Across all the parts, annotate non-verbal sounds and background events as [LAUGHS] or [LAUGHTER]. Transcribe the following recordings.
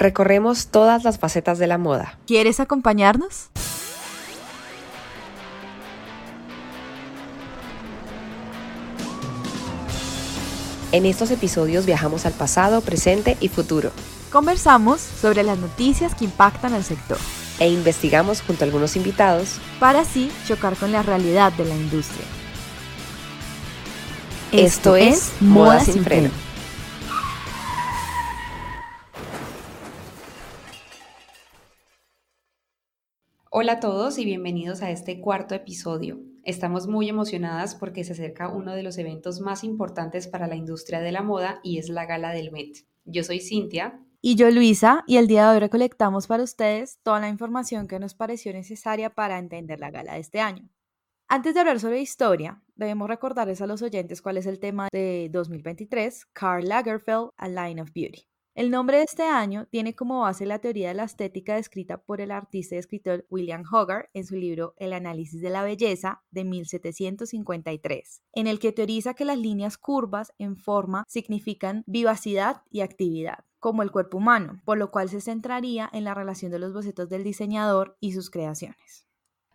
Recorremos todas las facetas de la moda. ¿Quieres acompañarnos? En estos episodios viajamos al pasado, presente y futuro. Conversamos sobre las noticias que impactan al sector. E investigamos junto a algunos invitados para así chocar con la realidad de la industria. Esto, es Moda sin freno. Hola a todos y bienvenidos a este cuarto episodio. Estamos muy emocionadas porque se acerca uno de los eventos más importantes para la industria de la moda y es la gala del Met. Yo soy Cintia. Y yo Luisa, y el día de hoy recolectamos para ustedes toda la información que nos pareció necesaria para entender la gala de este año. Antes de hablar sobre historia, debemos recordarles a los oyentes cuál es el tema de 2023, Karl Lagerfeld, A Line of Beauty. El nombre de este año tiene como base la teoría de la estética descrita por el artista y escritor William Hogarth en su libro El análisis de la belleza de 1753, en el que teoriza que las líneas curvas en forma significan vivacidad y actividad como el cuerpo humano, por lo cual se centraría en la relación de los bocetos del diseñador y sus creaciones.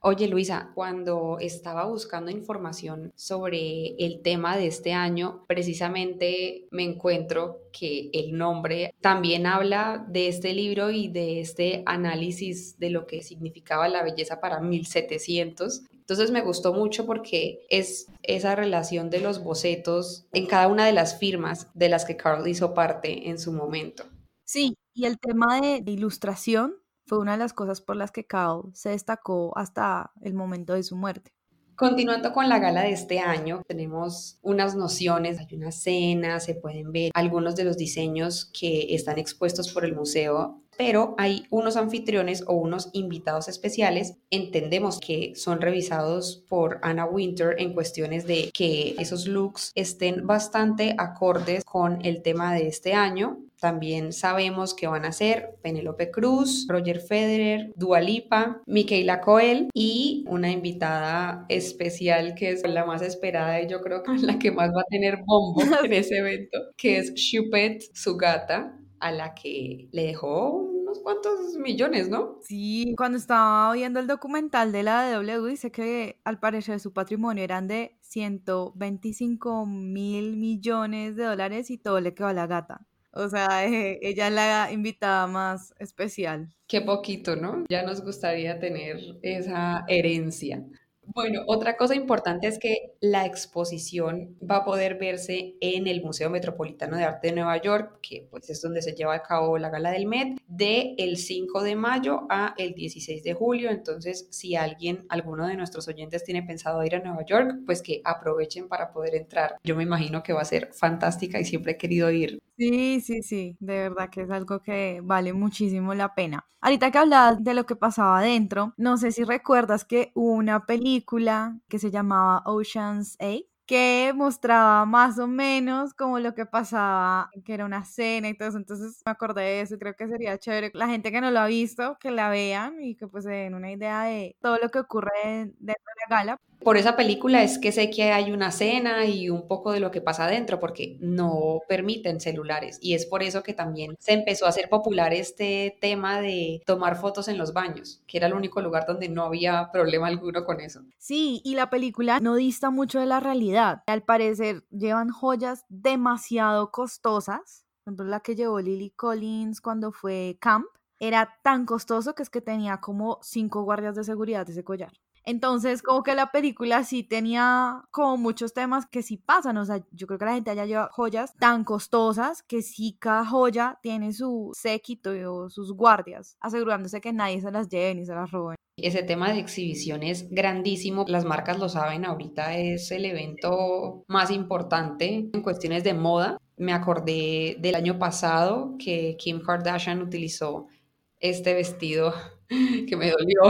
Oye Luisa, cuando estaba buscando información sobre el tema de este año, precisamente me encuentro que el nombre también habla de este libro y de este análisis de lo que significaba la belleza para 1700. Entonces me gustó mucho porque es esa relación de los bocetos en cada una de las firmas de las que Carl hizo parte en su momento. Sí, y el tema de ilustración fue una de las cosas por las que Kao se destacó hasta el momento de su muerte. Continuando con la gala de este año, tenemos unas nociones, hay una cena, se pueden ver algunos de los diseños que están expuestos por el museo, pero hay unos anfitriones o unos invitados especiales. Entendemos que son revisados por Anna Winter en cuestiones de que esos looks estén bastante acordes con el tema de este año. También sabemos que van a ser Penélope Cruz, Roger Federer, Dua Lipa, Michaela Coel y una invitada especial que es la más esperada y yo creo que la que más va a tener bombo [LAUGHS] en ese evento, que es Shupet Sugata, a la que le dejó unos cuantos millones, ¿no? Sí, cuando estaba viendo el documental de la W, dice que al parecer su patrimonio eran de 125 mil millones de dólares y todo le quedó a la gata. O sea, eh, ella es la invitada más especial. Qué poquito, ¿no? Ya nos gustaría tener esa herencia. Bueno, otra cosa importante es que la exposición va a poder verse en el Museo Metropolitano de Arte de Nueva York, que pues es donde se lleva a cabo la gala del Met, de el 5 de mayo a el 16 de julio. Entonces, si alguien, alguno de nuestros oyentes tiene pensado ir a Nueva York, pues que aprovechen para poder entrar. Yo me imagino que va a ser fantástica y siempre he querido ir. Sí, sí, sí, de verdad que es algo que vale muchísimo la pena. Ahorita que hablabas de lo que pasaba adentro, no sé si recuerdas que hubo una película que se llamaba Ocean's 8 que mostraba más o menos como lo que pasaba, que era una cena y todo eso. Entonces me acordé de eso, creo que sería chévere. La gente que no lo ha visto, que la vean y que pues se den una idea de todo lo que ocurre dentro de la gala. Por esa película es que sé que hay una cena y un poco de lo que pasa adentro, porque no permiten celulares. Y es por eso que también se empezó a hacer popular este tema de tomar fotos en los baños, que era el único lugar donde no había problema alguno con eso. Sí, y la película no dista mucho de la realidad. Al parecer llevan joyas demasiado costosas. Por ejemplo, la que llevó Lily Collins cuando fue camp era tan costoso que es que tenía como cinco guardias de seguridad de ese collar. Entonces, como que la película sí tenía como muchos temas que sí pasan, o sea, yo creo que la gente haya lleva joyas tan costosas que sí cada joya tiene su séquito o sus guardias, asegurándose que nadie se las lleve ni se las robe. Ese tema de exhibición es grandísimo, las marcas lo saben, ahorita es el evento más importante en cuestiones de moda. Me acordé del año pasado que Kim Kardashian utilizó este vestido [LAUGHS] que me dolió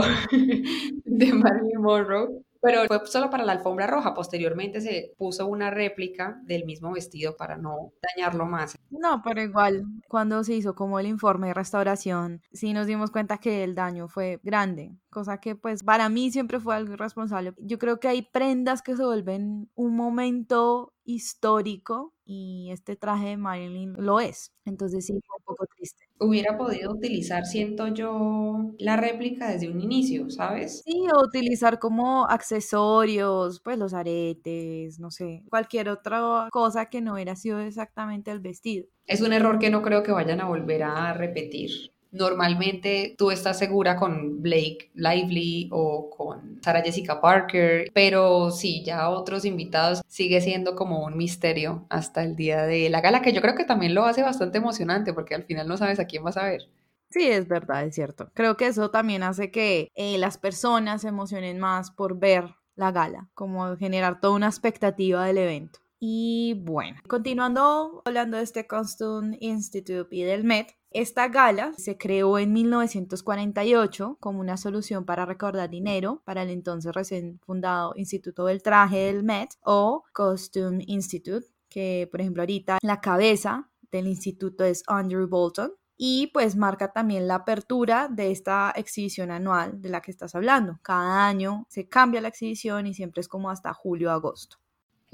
[LAUGHS] de Marilyn Monroe, pero fue solo para la alfombra roja. Posteriormente se puso una réplica del mismo vestido para no dañarlo más. No, pero igual, cuando se hizo como el informe de restauración, sí nos dimos cuenta que el daño fue grande, cosa que pues para mí siempre fue algo irresponsable. Yo creo que hay prendas que se vuelven un momento histórico y este traje de Marilyn lo es. Entonces sí, fue un poco triste. Hubiera podido utilizar, siento yo, la réplica desde un inicio, ¿sabes? Sí, o utilizar como accesorios, pues los aretes, no sé, cualquier otra cosa que no hubiera sido exactamente el vestido. Es un error que no creo que vayan a volver a repetir. Normalmente tú estás segura con Blake Lively o con Sarah Jessica Parker, pero sí, ya otros invitados sigue siendo como un misterio hasta el día de la gala, que yo creo que también lo hace bastante emocionante porque al final no sabes a quién vas a ver. Sí, es verdad, es cierto. Creo que eso también hace que eh, las personas se emocionen más por ver la gala, como generar toda una expectativa del evento. Y bueno, continuando hablando de este Costume Institute y del Met, esta gala se creó en 1948 como una solución para recaudar dinero para el entonces recién fundado Instituto del Traje del Met o Costume Institute, que por ejemplo ahorita la cabeza del instituto es Andrew Bolton y pues marca también la apertura de esta exhibición anual de la que estás hablando. Cada año se cambia la exhibición y siempre es como hasta julio-agosto.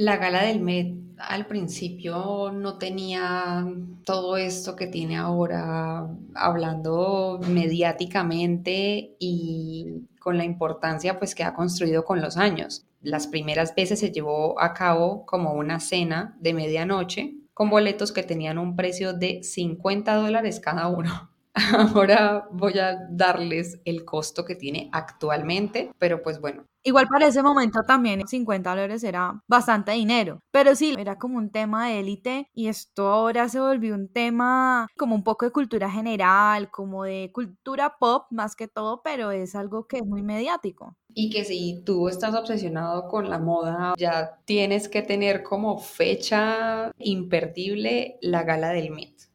La gala del Met al principio no tenía todo esto que tiene ahora, hablando mediáticamente y con la importancia pues que ha construido con los años. Las primeras veces se llevó a cabo como una cena de medianoche con boletos que tenían un precio de 50 dólares cada uno. [LAUGHS] Ahora voy a darles el costo que tiene actualmente, pero pues bueno. Igual para ese momento también 50 dólares era bastante dinero, pero sí, era como un tema de élite y esto ahora se volvió un tema como un poco de cultura general, como de cultura pop más que todo, pero es algo que es muy mediático. Y que si tú estás obsesionado con la moda, ya tienes que tener como fecha imperdible la gala del Met.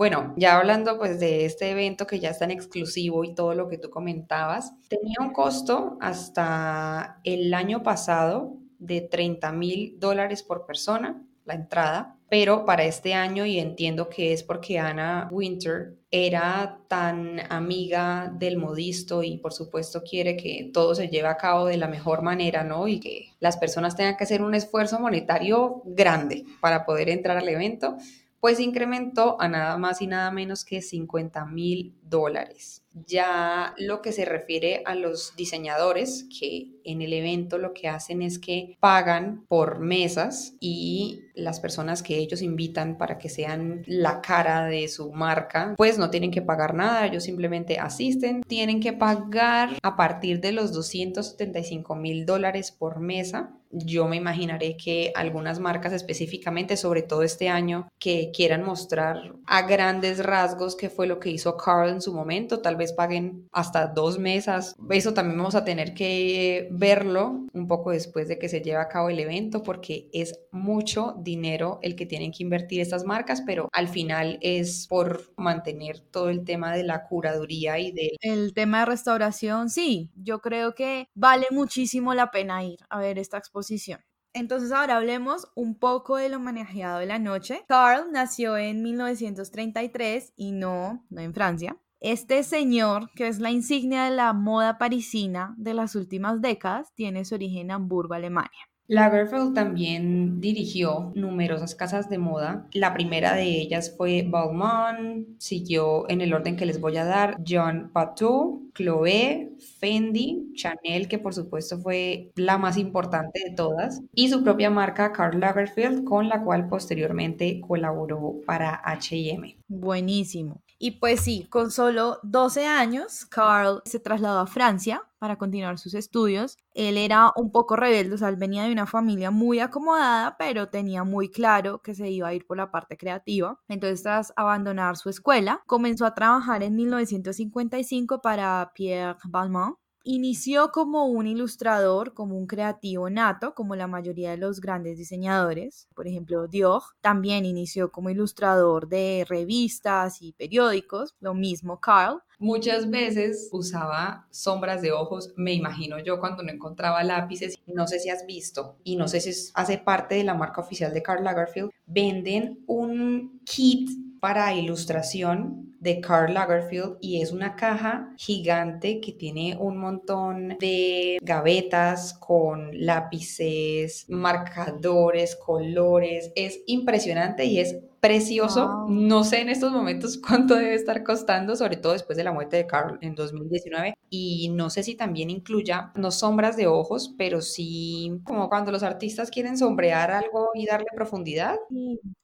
Bueno, ya hablando pues de este evento que ya es tan exclusivo y todo lo que tú comentabas, tenía un costo hasta el año pasado de 30 mil dólares por persona, la entrada, pero para este año, y entiendo que es porque Anna Winter era tan amiga del modisto y por supuesto quiere que todo se lleve a cabo de la mejor manera, ¿no? Y que las personas tengan que hacer un esfuerzo monetario grande para poder entrar al evento pues incrementó a nada más y nada menos que 50 mil dólares. Ya lo que se refiere a los diseñadores, que en el evento lo que hacen es que pagan por mesas y las personas que ellos invitan para que sean la cara de su marca, pues no tienen que pagar nada, ellos simplemente asisten, tienen que pagar a partir de los 275 mil dólares por mesa yo me imaginaré que algunas marcas específicamente, sobre todo este año, que quieran mostrar a grandes rasgos qué fue lo que hizo Carl en su momento, tal vez paguen hasta dos mesas. Eso también vamos a tener que verlo un poco después de que se lleve a cabo el evento, porque es mucho dinero el que tienen que invertir estas marcas, pero al final es por mantener todo el tema de la curaduría y del... El tema de restauración, sí, yo creo que vale muchísimo la pena ir a ver esta exposición entonces ahora hablemos un poco del homenajeado de la noche. Carl nació en 1933 y no, no en Francia. Este señor, que es la insignia de la moda parisina de las últimas décadas, tiene su origen en Hamburgo, Alemania. Lagerfeld también dirigió numerosas casas de moda. La primera de ellas fue Balmain, siguió en el orden que les voy a dar John Patou, Chloé, Fendi, Chanel, que por supuesto fue la más importante de todas, y su propia marca Karl Lagerfeld, con la cual posteriormente colaboró para H&M. Buenísimo. Y pues sí, con solo 12 años, Carl se trasladó a Francia para continuar sus estudios. Él era un poco rebelde, o sea, él venía de una familia muy acomodada, pero tenía muy claro que se iba a ir por la parte creativa. Entonces, tras abandonar su escuela, comenzó a trabajar en 1955 para Pierre Balmain Inició como un ilustrador, como un creativo nato, como la mayoría de los grandes diseñadores. Por ejemplo, Dior también inició como ilustrador de revistas y periódicos, lo mismo Carl. Muchas veces usaba sombras de ojos, me imagino yo cuando no encontraba lápices. No sé si has visto y no sé si hace parte de la marca oficial de Karl Lagerfeld. Venden un kit para ilustración de Karl Lagerfeld y es una caja gigante que tiene un montón de gavetas con lápices, marcadores, colores. Es impresionante y es precioso. No sé en estos momentos [LAUGHS] cuánto debe estar costando, sobre todo después de la muerte de Carl en 2019. Y no sé si también incluya no sombras de ojos, pero sí como cuando los artistas quieren sombrear algo y darle profundidad.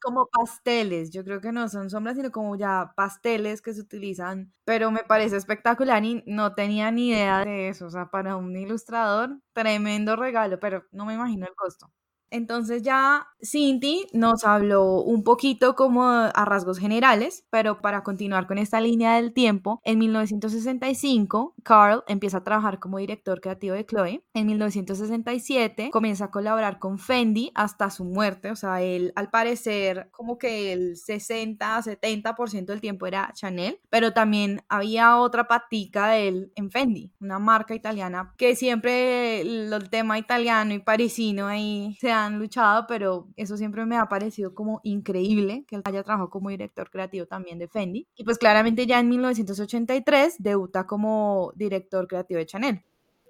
como pasteles. Yo creo que no son sombras, sino como ya pasteles que se utilizan. Pero me parece espectacular y no tenía ni idea de eso. O sea, para un ilustrador, tremendo regalo, pero no me imagino el costo. Entonces ya Cinti nos habló un poquito como a rasgos generales, pero para continuar con esta línea del tiempo, en 1965 Carl empieza a trabajar como director creativo de Chloe. En 1967 comienza a colaborar con Fendi hasta su muerte, o sea, él al parecer como que el 60-70% del tiempo era Chanel, pero también había otra patica de él en Fendi, una marca italiana que siempre el tema italiano y parisino ahí se han luchado, pero eso siempre me ha parecido como increíble que él haya trabajado como director creativo también de Fendi. Y pues claramente ya en 1983 debuta como director creativo de Chanel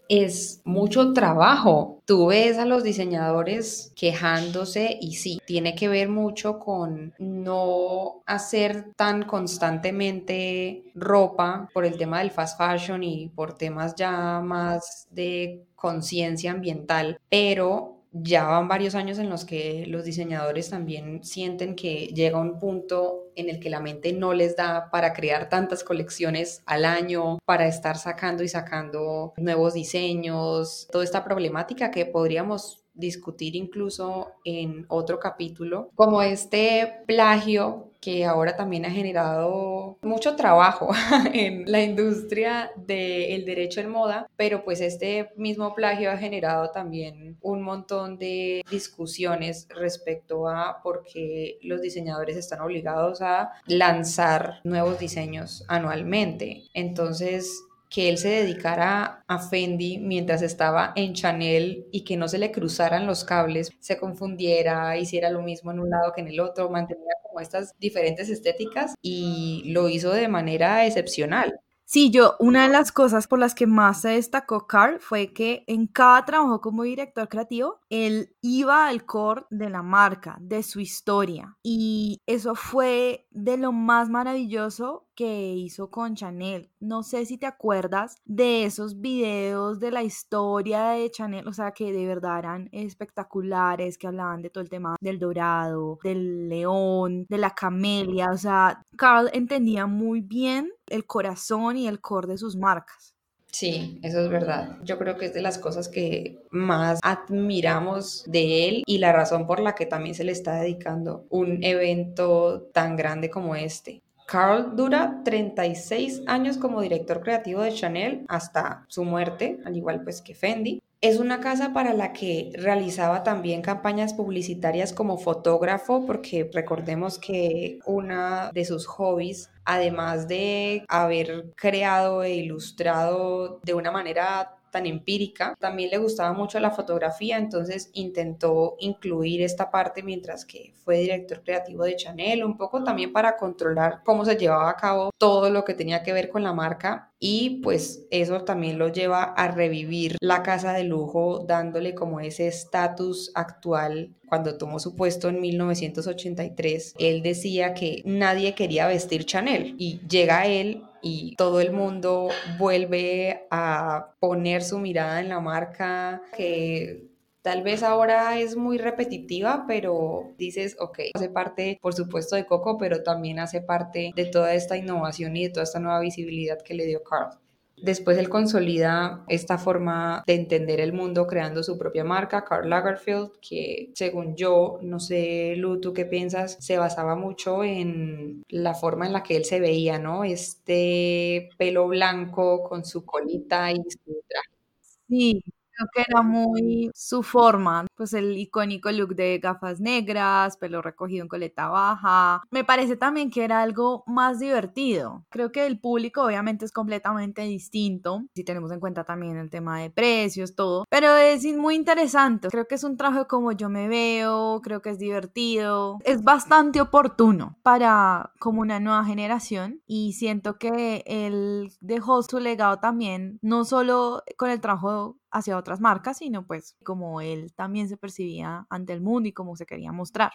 es mucho trabajo. Tú ves a los diseñadores quejándose y sí, tiene que ver mucho con no hacer tan constantemente ropa por el tema del fast fashion y por temas ya más de conciencia ambiental, pero ya van varios años en los que los diseñadores también sienten que llega un punto en el que la mente no les da para crear tantas colecciones al año, para estar sacando y sacando nuevos diseños, toda esta problemática que podríamos discutir incluso en otro capítulo, como este plagio que ahora también ha generado mucho trabajo [LAUGHS] en la industria del derecho en moda, pero pues este mismo plagio ha generado también un montón de discusiones respecto a por qué los diseñadores están obligados a lanzar nuevos diseños anualmente. Entonces, que él se dedicara a Fendi mientras estaba en Chanel y que no se le cruzaran los cables, se confundiera, hiciera lo mismo en un lado que en el otro, mantenía como estas diferentes estéticas y lo hizo de manera excepcional. Sí, yo, una de las cosas por las que más se destacó Carl fue que en cada trabajo como director creativo, él iba al core de la marca, de su historia. Y eso fue de lo más maravilloso que hizo con Chanel. No sé si te acuerdas de esos videos de la historia de Chanel, o sea, que de verdad eran espectaculares, que hablaban de todo el tema del dorado, del león, de la camelia. O sea, Carl entendía muy bien el corazón y el core de sus marcas. Sí, eso es verdad. Yo creo que es de las cosas que más admiramos de él y la razón por la que también se le está dedicando un evento tan grande como este. Carl dura 36 años como director creativo de Chanel hasta su muerte, al igual pues que Fendi. Es una casa para la que realizaba también campañas publicitarias como fotógrafo, porque recordemos que una de sus hobbies, además de haber creado e ilustrado de una manera empírica. También le gustaba mucho la fotografía, entonces intentó incluir esta parte mientras que fue director creativo de Chanel, un poco también para controlar cómo se llevaba a cabo todo lo que tenía que ver con la marca y pues eso también lo lleva a revivir la casa de lujo dándole como ese estatus actual. Cuando tomó su puesto en 1983 él decía que nadie quería vestir Chanel y llega él y todo el mundo vuelve a poner su mirada en la marca que Tal vez ahora es muy repetitiva, pero dices, ok, hace parte, por supuesto, de Coco, pero también hace parte de toda esta innovación y de toda esta nueva visibilidad que le dio Carl. Después él consolida esta forma de entender el mundo creando su propia marca, Karl Lagerfeld, que según yo, no sé, Lu, ¿tú qué piensas? Se basaba mucho en la forma en la que él se veía, ¿no? Este pelo blanco con su colita y su Sí, Creo que era muy su forma, pues el icónico look de gafas negras, pelo recogido en coleta baja. Me parece también que era algo más divertido. Creo que el público obviamente es completamente distinto, si tenemos en cuenta también el tema de precios, todo, pero es muy interesante. Creo que es un trabajo como yo me veo, creo que es divertido, es bastante oportuno para como una nueva generación y siento que él dejó su legado también, no solo con el trabajo hacia otras marcas, sino pues como él también se percibía ante el mundo y cómo se quería mostrar.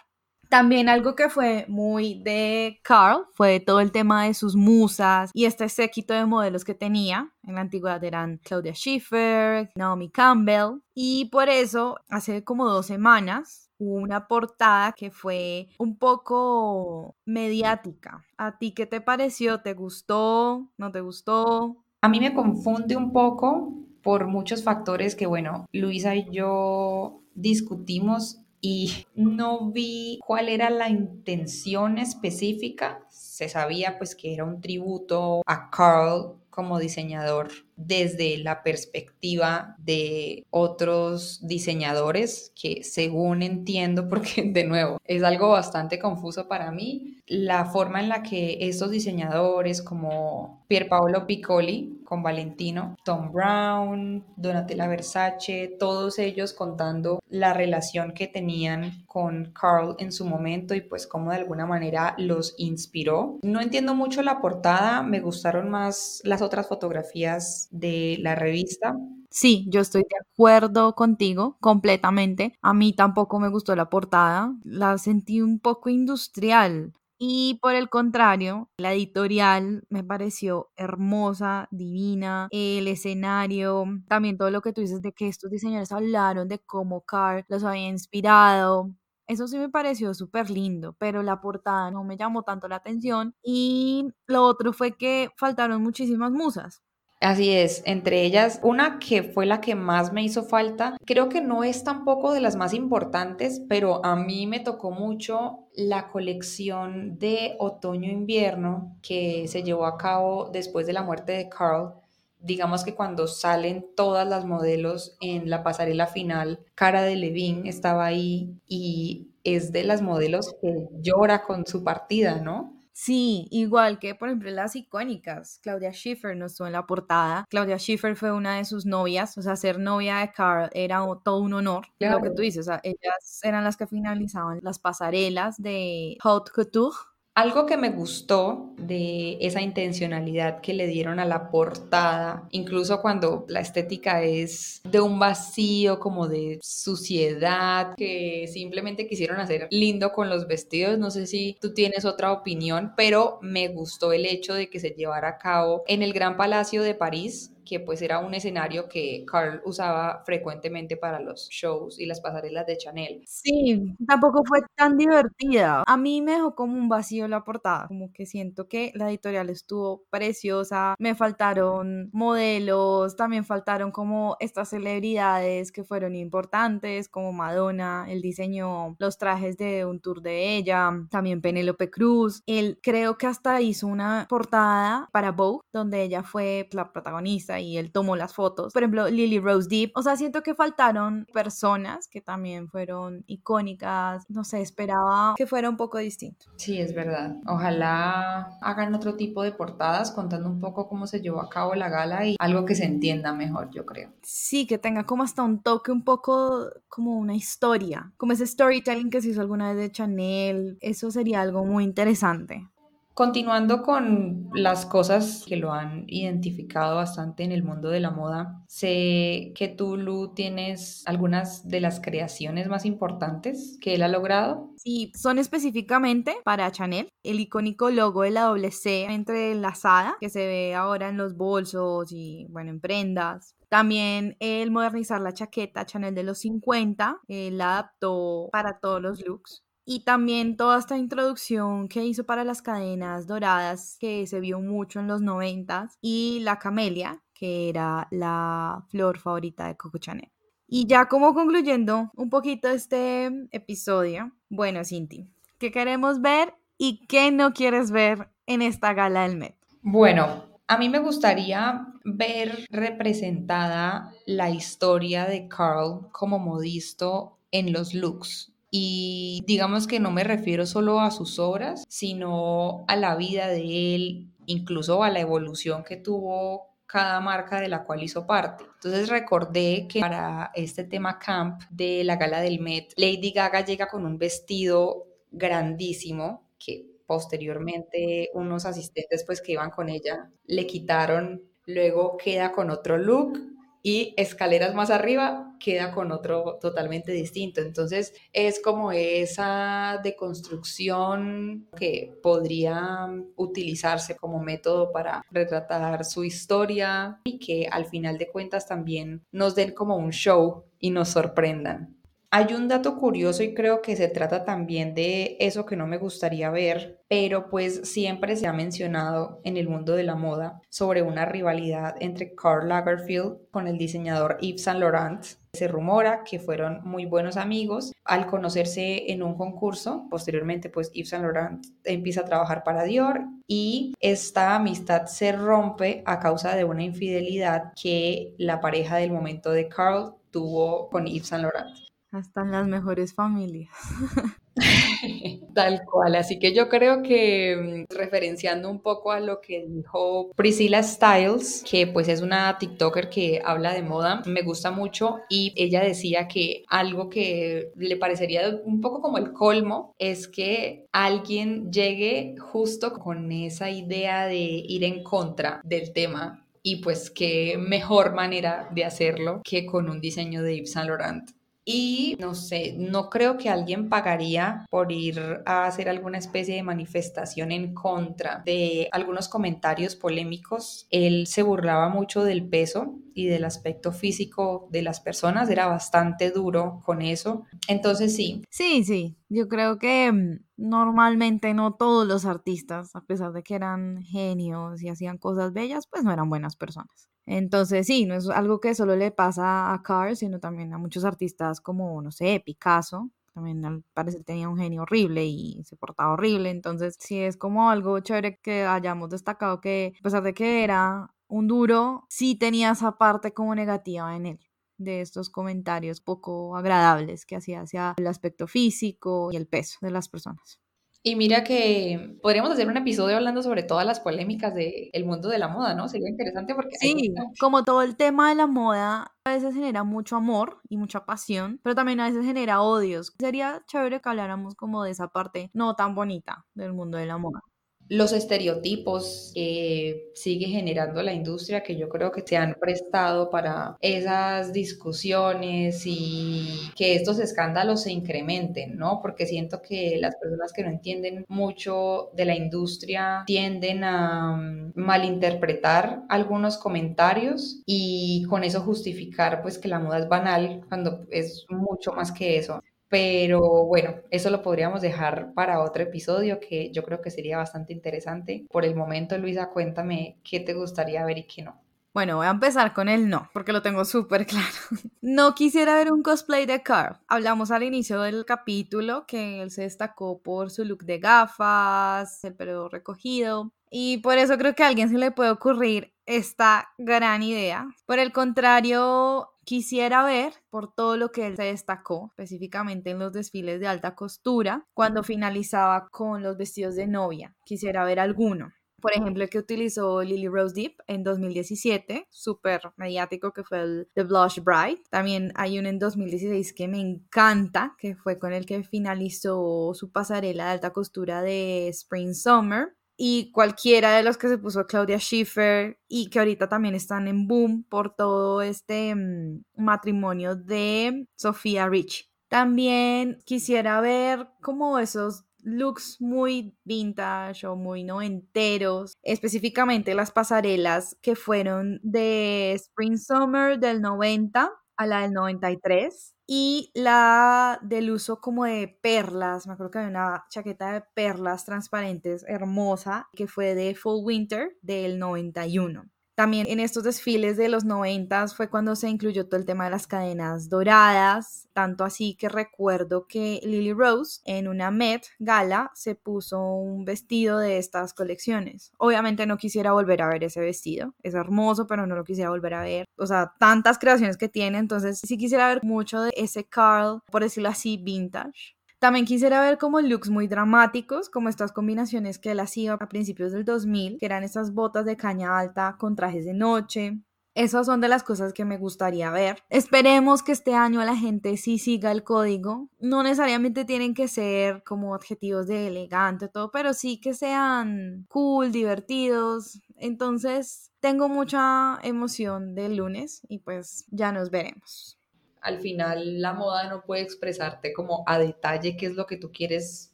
También algo que fue muy de Carl fue todo el tema de sus musas y este séquito de modelos que tenía. En la antigüedad eran Claudia Schiffer, Naomi Campbell y por eso hace como dos semanas hubo una portada que fue un poco mediática. ¿A ti qué te pareció? ¿Te gustó? ¿No te gustó? A mí me confunde un poco por muchos factores que, bueno, Luisa y yo discutimos y no vi cuál era la intención específica. Se sabía pues que era un tributo a Carl como diseñador desde la perspectiva de otros diseñadores que según entiendo, [LAUGHS] porque de nuevo es algo bastante confuso para mí, la forma en la que estos diseñadores como Pier Paolo Piccoli con Valentino, Tom Brown, Donatella Versace, todos ellos contando la relación que tenían con Carl en su momento y pues cómo de alguna manera los inspiró. No entiendo mucho la portada, me gustaron más las otras fotografías de la revista. Sí, yo estoy de acuerdo contigo completamente. A mí tampoco me gustó la portada, la sentí un poco industrial. Y por el contrario, la editorial me pareció hermosa, divina, el escenario, también todo lo que tú dices de que estos diseñadores hablaron de cómo Carl los había inspirado. Eso sí me pareció súper lindo, pero la portada no me llamó tanto la atención. Y lo otro fue que faltaron muchísimas musas. Así es, entre ellas una que fue la que más me hizo falta, creo que no es tampoco de las más importantes, pero a mí me tocó mucho la colección de otoño-invierno que se llevó a cabo después de la muerte de Carl. Digamos que cuando salen todas las modelos en la pasarela final, Cara de Levine estaba ahí y es de las modelos que llora con su partida, ¿no? Sí, igual que por ejemplo las icónicas. Claudia Schiffer no estuvo en la portada. Claudia Schiffer fue una de sus novias, o sea, ser novia de Carl era todo un honor. Lo que tú dices, o sea, ellas eran las que finalizaban las pasarelas de Haute Couture algo que me gustó de esa intencionalidad que le dieron a la portada, incluso cuando la estética es de un vacío como de suciedad, que simplemente quisieron hacer lindo con los vestidos, no sé si tú tienes otra opinión, pero me gustó el hecho de que se llevara a cabo en el Gran Palacio de París, que pues era un escenario que Carl usaba frecuentemente para los shows y las pasarelas de Chanel. Sí, tampoco fue tan divertida. A mí me dejó como un vacío la portada, como que siento que la editorial estuvo preciosa, me faltaron modelos, también faltaron como estas celebridades que fueron importantes, como Madonna, el diseño, los trajes de un tour de ella, también Penélope Cruz. Él creo que hasta hizo una portada para Vogue, donde ella fue la protagonista y él tomó las fotos. Por ejemplo, Lily Rose Deep. O sea, siento que faltaron personas que también fueron icónicas. No sé, esperaba que fuera un poco distinto. Sí, es verdad. Ojalá hagan otro tipo de portadas contando un poco cómo se llevó a cabo la gala y algo que se entienda mejor, yo creo. Sí, que tenga como hasta un toque un poco como una historia, como ese storytelling que se hizo alguna vez de Chanel. Eso sería algo muy interesante. Continuando con las cosas que lo han identificado bastante en el mundo de la moda, sé que tú, Lu, tienes algunas de las creaciones más importantes que él ha logrado. Sí, son específicamente para Chanel, el icónico logo de la doble C entrelazada que se ve ahora en los bolsos y, bueno, en prendas. También el modernizar la chaqueta Chanel de los 50, él la adaptó para todos los looks. Y también toda esta introducción que hizo para las cadenas doradas que se vio mucho en los noventas y la camelia, que era la flor favorita de Coco Chanel. Y ya como concluyendo un poquito este episodio, bueno, Cinti, ¿qué queremos ver y qué no quieres ver en esta gala del Met? Bueno, A mí me gustaría ver representada la historia de Carl como modisto en los looks. Y digamos que no me refiero solo a sus obras, sino a la vida de él, incluso a la evolución que tuvo cada marca de la cual hizo parte. Entonces recordé que para este tema camp de la gala del Met, Lady Gaga llega con un vestido grandísimo que posteriormente unos asistentes pues que iban con ella le quitaron, luego queda con otro look y escaleras más arriba queda con otro totalmente distinto. Entonces es como esa deconstrucción que podría utilizarse como método para retratar su historia y que al final de cuentas también nos den como un show y nos sorprendan. Hay un dato curioso y creo que se trata también de eso que no me gustaría ver, pero pues siempre se ha mencionado en el mundo de la moda sobre una rivalidad entre Karl Lagerfeld con el diseñador Yves Saint Laurent. Se rumora que fueron muy buenos amigos al conocerse en un concurso. Posteriormente, pues Yves Saint Laurent empieza a trabajar para Dior y esta amistad se rompe a causa de una infidelidad que la pareja del momento de Karl tuvo con Yves Saint Laurent. Hasta en las mejores familias. [LAUGHS] [LAUGHS] Tal cual, así que yo creo que mm, referenciando un poco a lo que dijo Priscilla Styles, que pues es una TikToker que habla de moda, me gusta mucho y ella decía que algo que le parecería un poco como el colmo es que alguien llegue justo con esa idea de ir en contra del tema y pues qué mejor manera de hacerlo que con un diseño de Yves Saint Laurent. Y no sé, no creo que alguien pagaría por ir a hacer alguna especie de manifestación en contra de algunos comentarios polémicos. Él se burlaba mucho del peso y del aspecto físico de las personas, era bastante duro con eso. Entonces sí. Sí, sí, yo creo que mm, normalmente no todos los artistas, a pesar de que eran genios y hacían cosas bellas, pues no eran buenas personas. Entonces sí, no es algo que solo le pasa a Carl, sino también a muchos artistas como, no sé, Picasso, también al parecer tenía un genio horrible y se portaba horrible, entonces sí es como algo chévere que hayamos destacado que a pesar de que era un duro, sí tenía esa parte como negativa en él de estos comentarios poco agradables que hacía hacia el aspecto físico y el peso de las personas. Y mira que podríamos hacer un episodio hablando sobre todas las polémicas del mundo de la moda, ¿no? Sería interesante porque... Sí, como todo el tema de la moda a veces genera mucho amor y mucha pasión, pero también a veces genera odios. Sería chévere que habláramos como de esa parte no tan bonita del mundo de la moda los estereotipos que sigue generando la industria que yo creo que se han prestado para esas discusiones y que estos escándalos se incrementen, ¿no? Porque siento que las personas que no entienden mucho de la industria tienden a mm, malinterpretar algunos comentarios y con eso justificar pues que la moda es banal cuando es mucho más que eso. Pero bueno, eso lo podríamos dejar para otro episodio que yo creo que sería bastante interesante. Por el momento, Luisa, cuéntame qué te gustaría ver y qué no. Bueno, voy a empezar con el no, porque lo tengo súper claro. [LAUGHS] No quisiera ver un cosplay de Carl. Hablamos al inicio del capítulo que él se destacó por su look de gafas, el pelo recogido. Y por eso creo que a alguien se le puede ocurrir esta gran idea. Por el contrario, quisiera ver por todo lo que él se destacó, específicamente en los desfiles de alta costura, cuando finalizaba con los vestidos de novia. Quisiera ver alguno. Por ejemplo, el que utilizó Lily Rose Deep en 2017, súper mediático, que fue el The Blush Bride. También hay uno en 2016 que me encanta, que fue con el que finalizó su pasarela de alta costura de Spring Summer y cualquiera de los que se puso Claudia Schiffer y que ahorita también están en boom por todo este mm, matrimonio de Sofía Rich. También quisiera ver como esos looks muy vintage o muy noventeros, específicamente las pasarelas que fueron de Spring Summer del 90 a la del 93 y la del uso como de perlas, me acuerdo que había una chaqueta de perlas transparentes hermosa que fue de Fall Winter del 91. También en estos desfiles de los noventas fue cuando se incluyó todo el tema de las cadenas doradas, tanto así que recuerdo que Lily Rose en una Met gala se puso un vestido de estas colecciones. Obviamente no quisiera volver a ver ese vestido, es hermoso, pero no lo quisiera volver a ver. O sea, tantas creaciones que tiene, entonces sí quisiera ver mucho de ese Carl, por decirlo así, vintage. También quisiera ver como looks muy dramáticos, como estas combinaciones que él hacía a principios del 2000, que eran estas botas de caña alta con trajes de noche. Esas son de las cosas que me gustaría ver. Esperemos que este año la gente sí siga el código. No necesariamente tienen que ser como adjetivos de elegante todo, pero sí que sean cool, divertidos. Entonces, tengo mucha emoción del lunes y pues ya nos veremos al final la moda no puede expresarte como a detalle qué es lo que tú quieres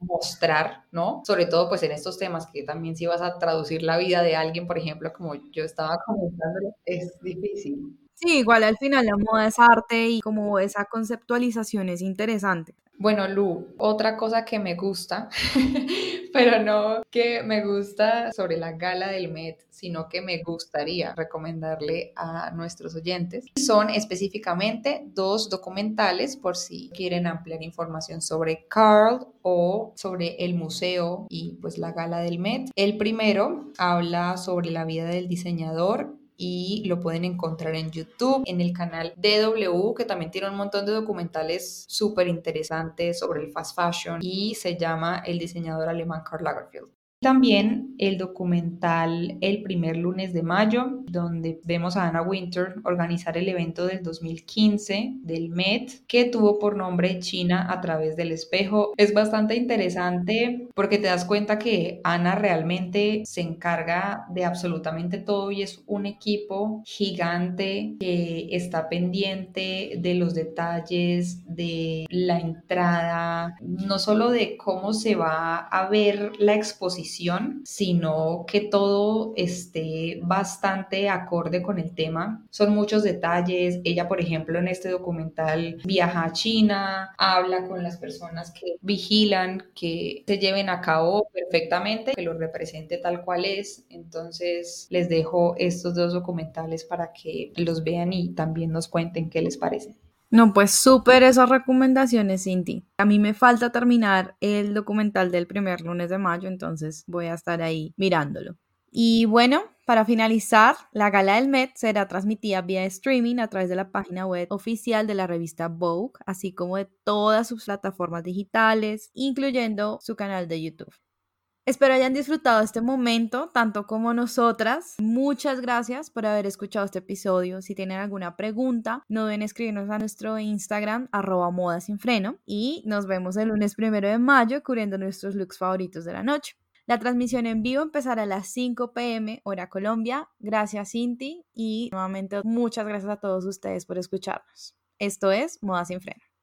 mostrar, ¿no? Sobre todo pues en estos temas que también si vas a traducir la vida de alguien, por ejemplo, como yo estaba comentando, es difícil. Sí, igual al final la moda es arte y como esa conceptualización es interesante. Bueno, Lu, otra cosa que me gusta, [LAUGHS] pero no que me gusta sobre la gala del Met, sino que me gustaría recomendarle a nuestros oyentes, son específicamente dos documentales por si quieren ampliar información sobre Carl o sobre el museo y pues la gala del Met. El primero habla sobre la vida del diseñador y lo pueden encontrar en YouTube, en el canal DW, que también tiene un montón de documentales súper interesantes sobre el fast fashion y se llama El diseñador alemán Karl Lagerfeld. También el documental El primer lunes de mayo, donde vemos a Anna Winter organizar el evento del 2015 del Met, que tuvo por nombre China a través del espejo. Es bastante interesante porque te das cuenta que Ana realmente se encarga de absolutamente todo y es un equipo gigante que está pendiente de los detalles, de la entrada, no solo de cómo se va a ver la exposición, sino que todo esté bastante acorde con el tema. Son muchos detalles. Ella, por ejemplo, en este documental viaja a China, habla con las personas que vigilan que se lleven a cabo perfectamente, que lo represente tal cual es. Entonces, les dejo estos dos documentales para que los vean y también nos cuenten qué les parece. No, pues súper esas recomendaciones, Cinti. A mí me falta terminar el documental del primer lunes de mayo, entonces voy a estar ahí mirándolo. Y bueno, para finalizar, la gala del Met será transmitida vía streaming a través de la página web oficial de la revista Vogue, así como de todas sus plataformas digitales, incluyendo su canal de YouTube. Espero hayan disfrutado este momento, tanto como nosotras. Muchas gracias por haber escuchado este episodio. Si tienen alguna pregunta, no deben escribirnos a nuestro Instagram, arroba moda sin freno. Y nos vemos el lunes primero de mayo cubriendo nuestros looks favoritos de la noche. La transmisión en vivo empezará a las 5 pm hora Colombia. Gracias Cinti y nuevamente muchas gracias a todos ustedes por escucharnos. Esto es Moda sin freno.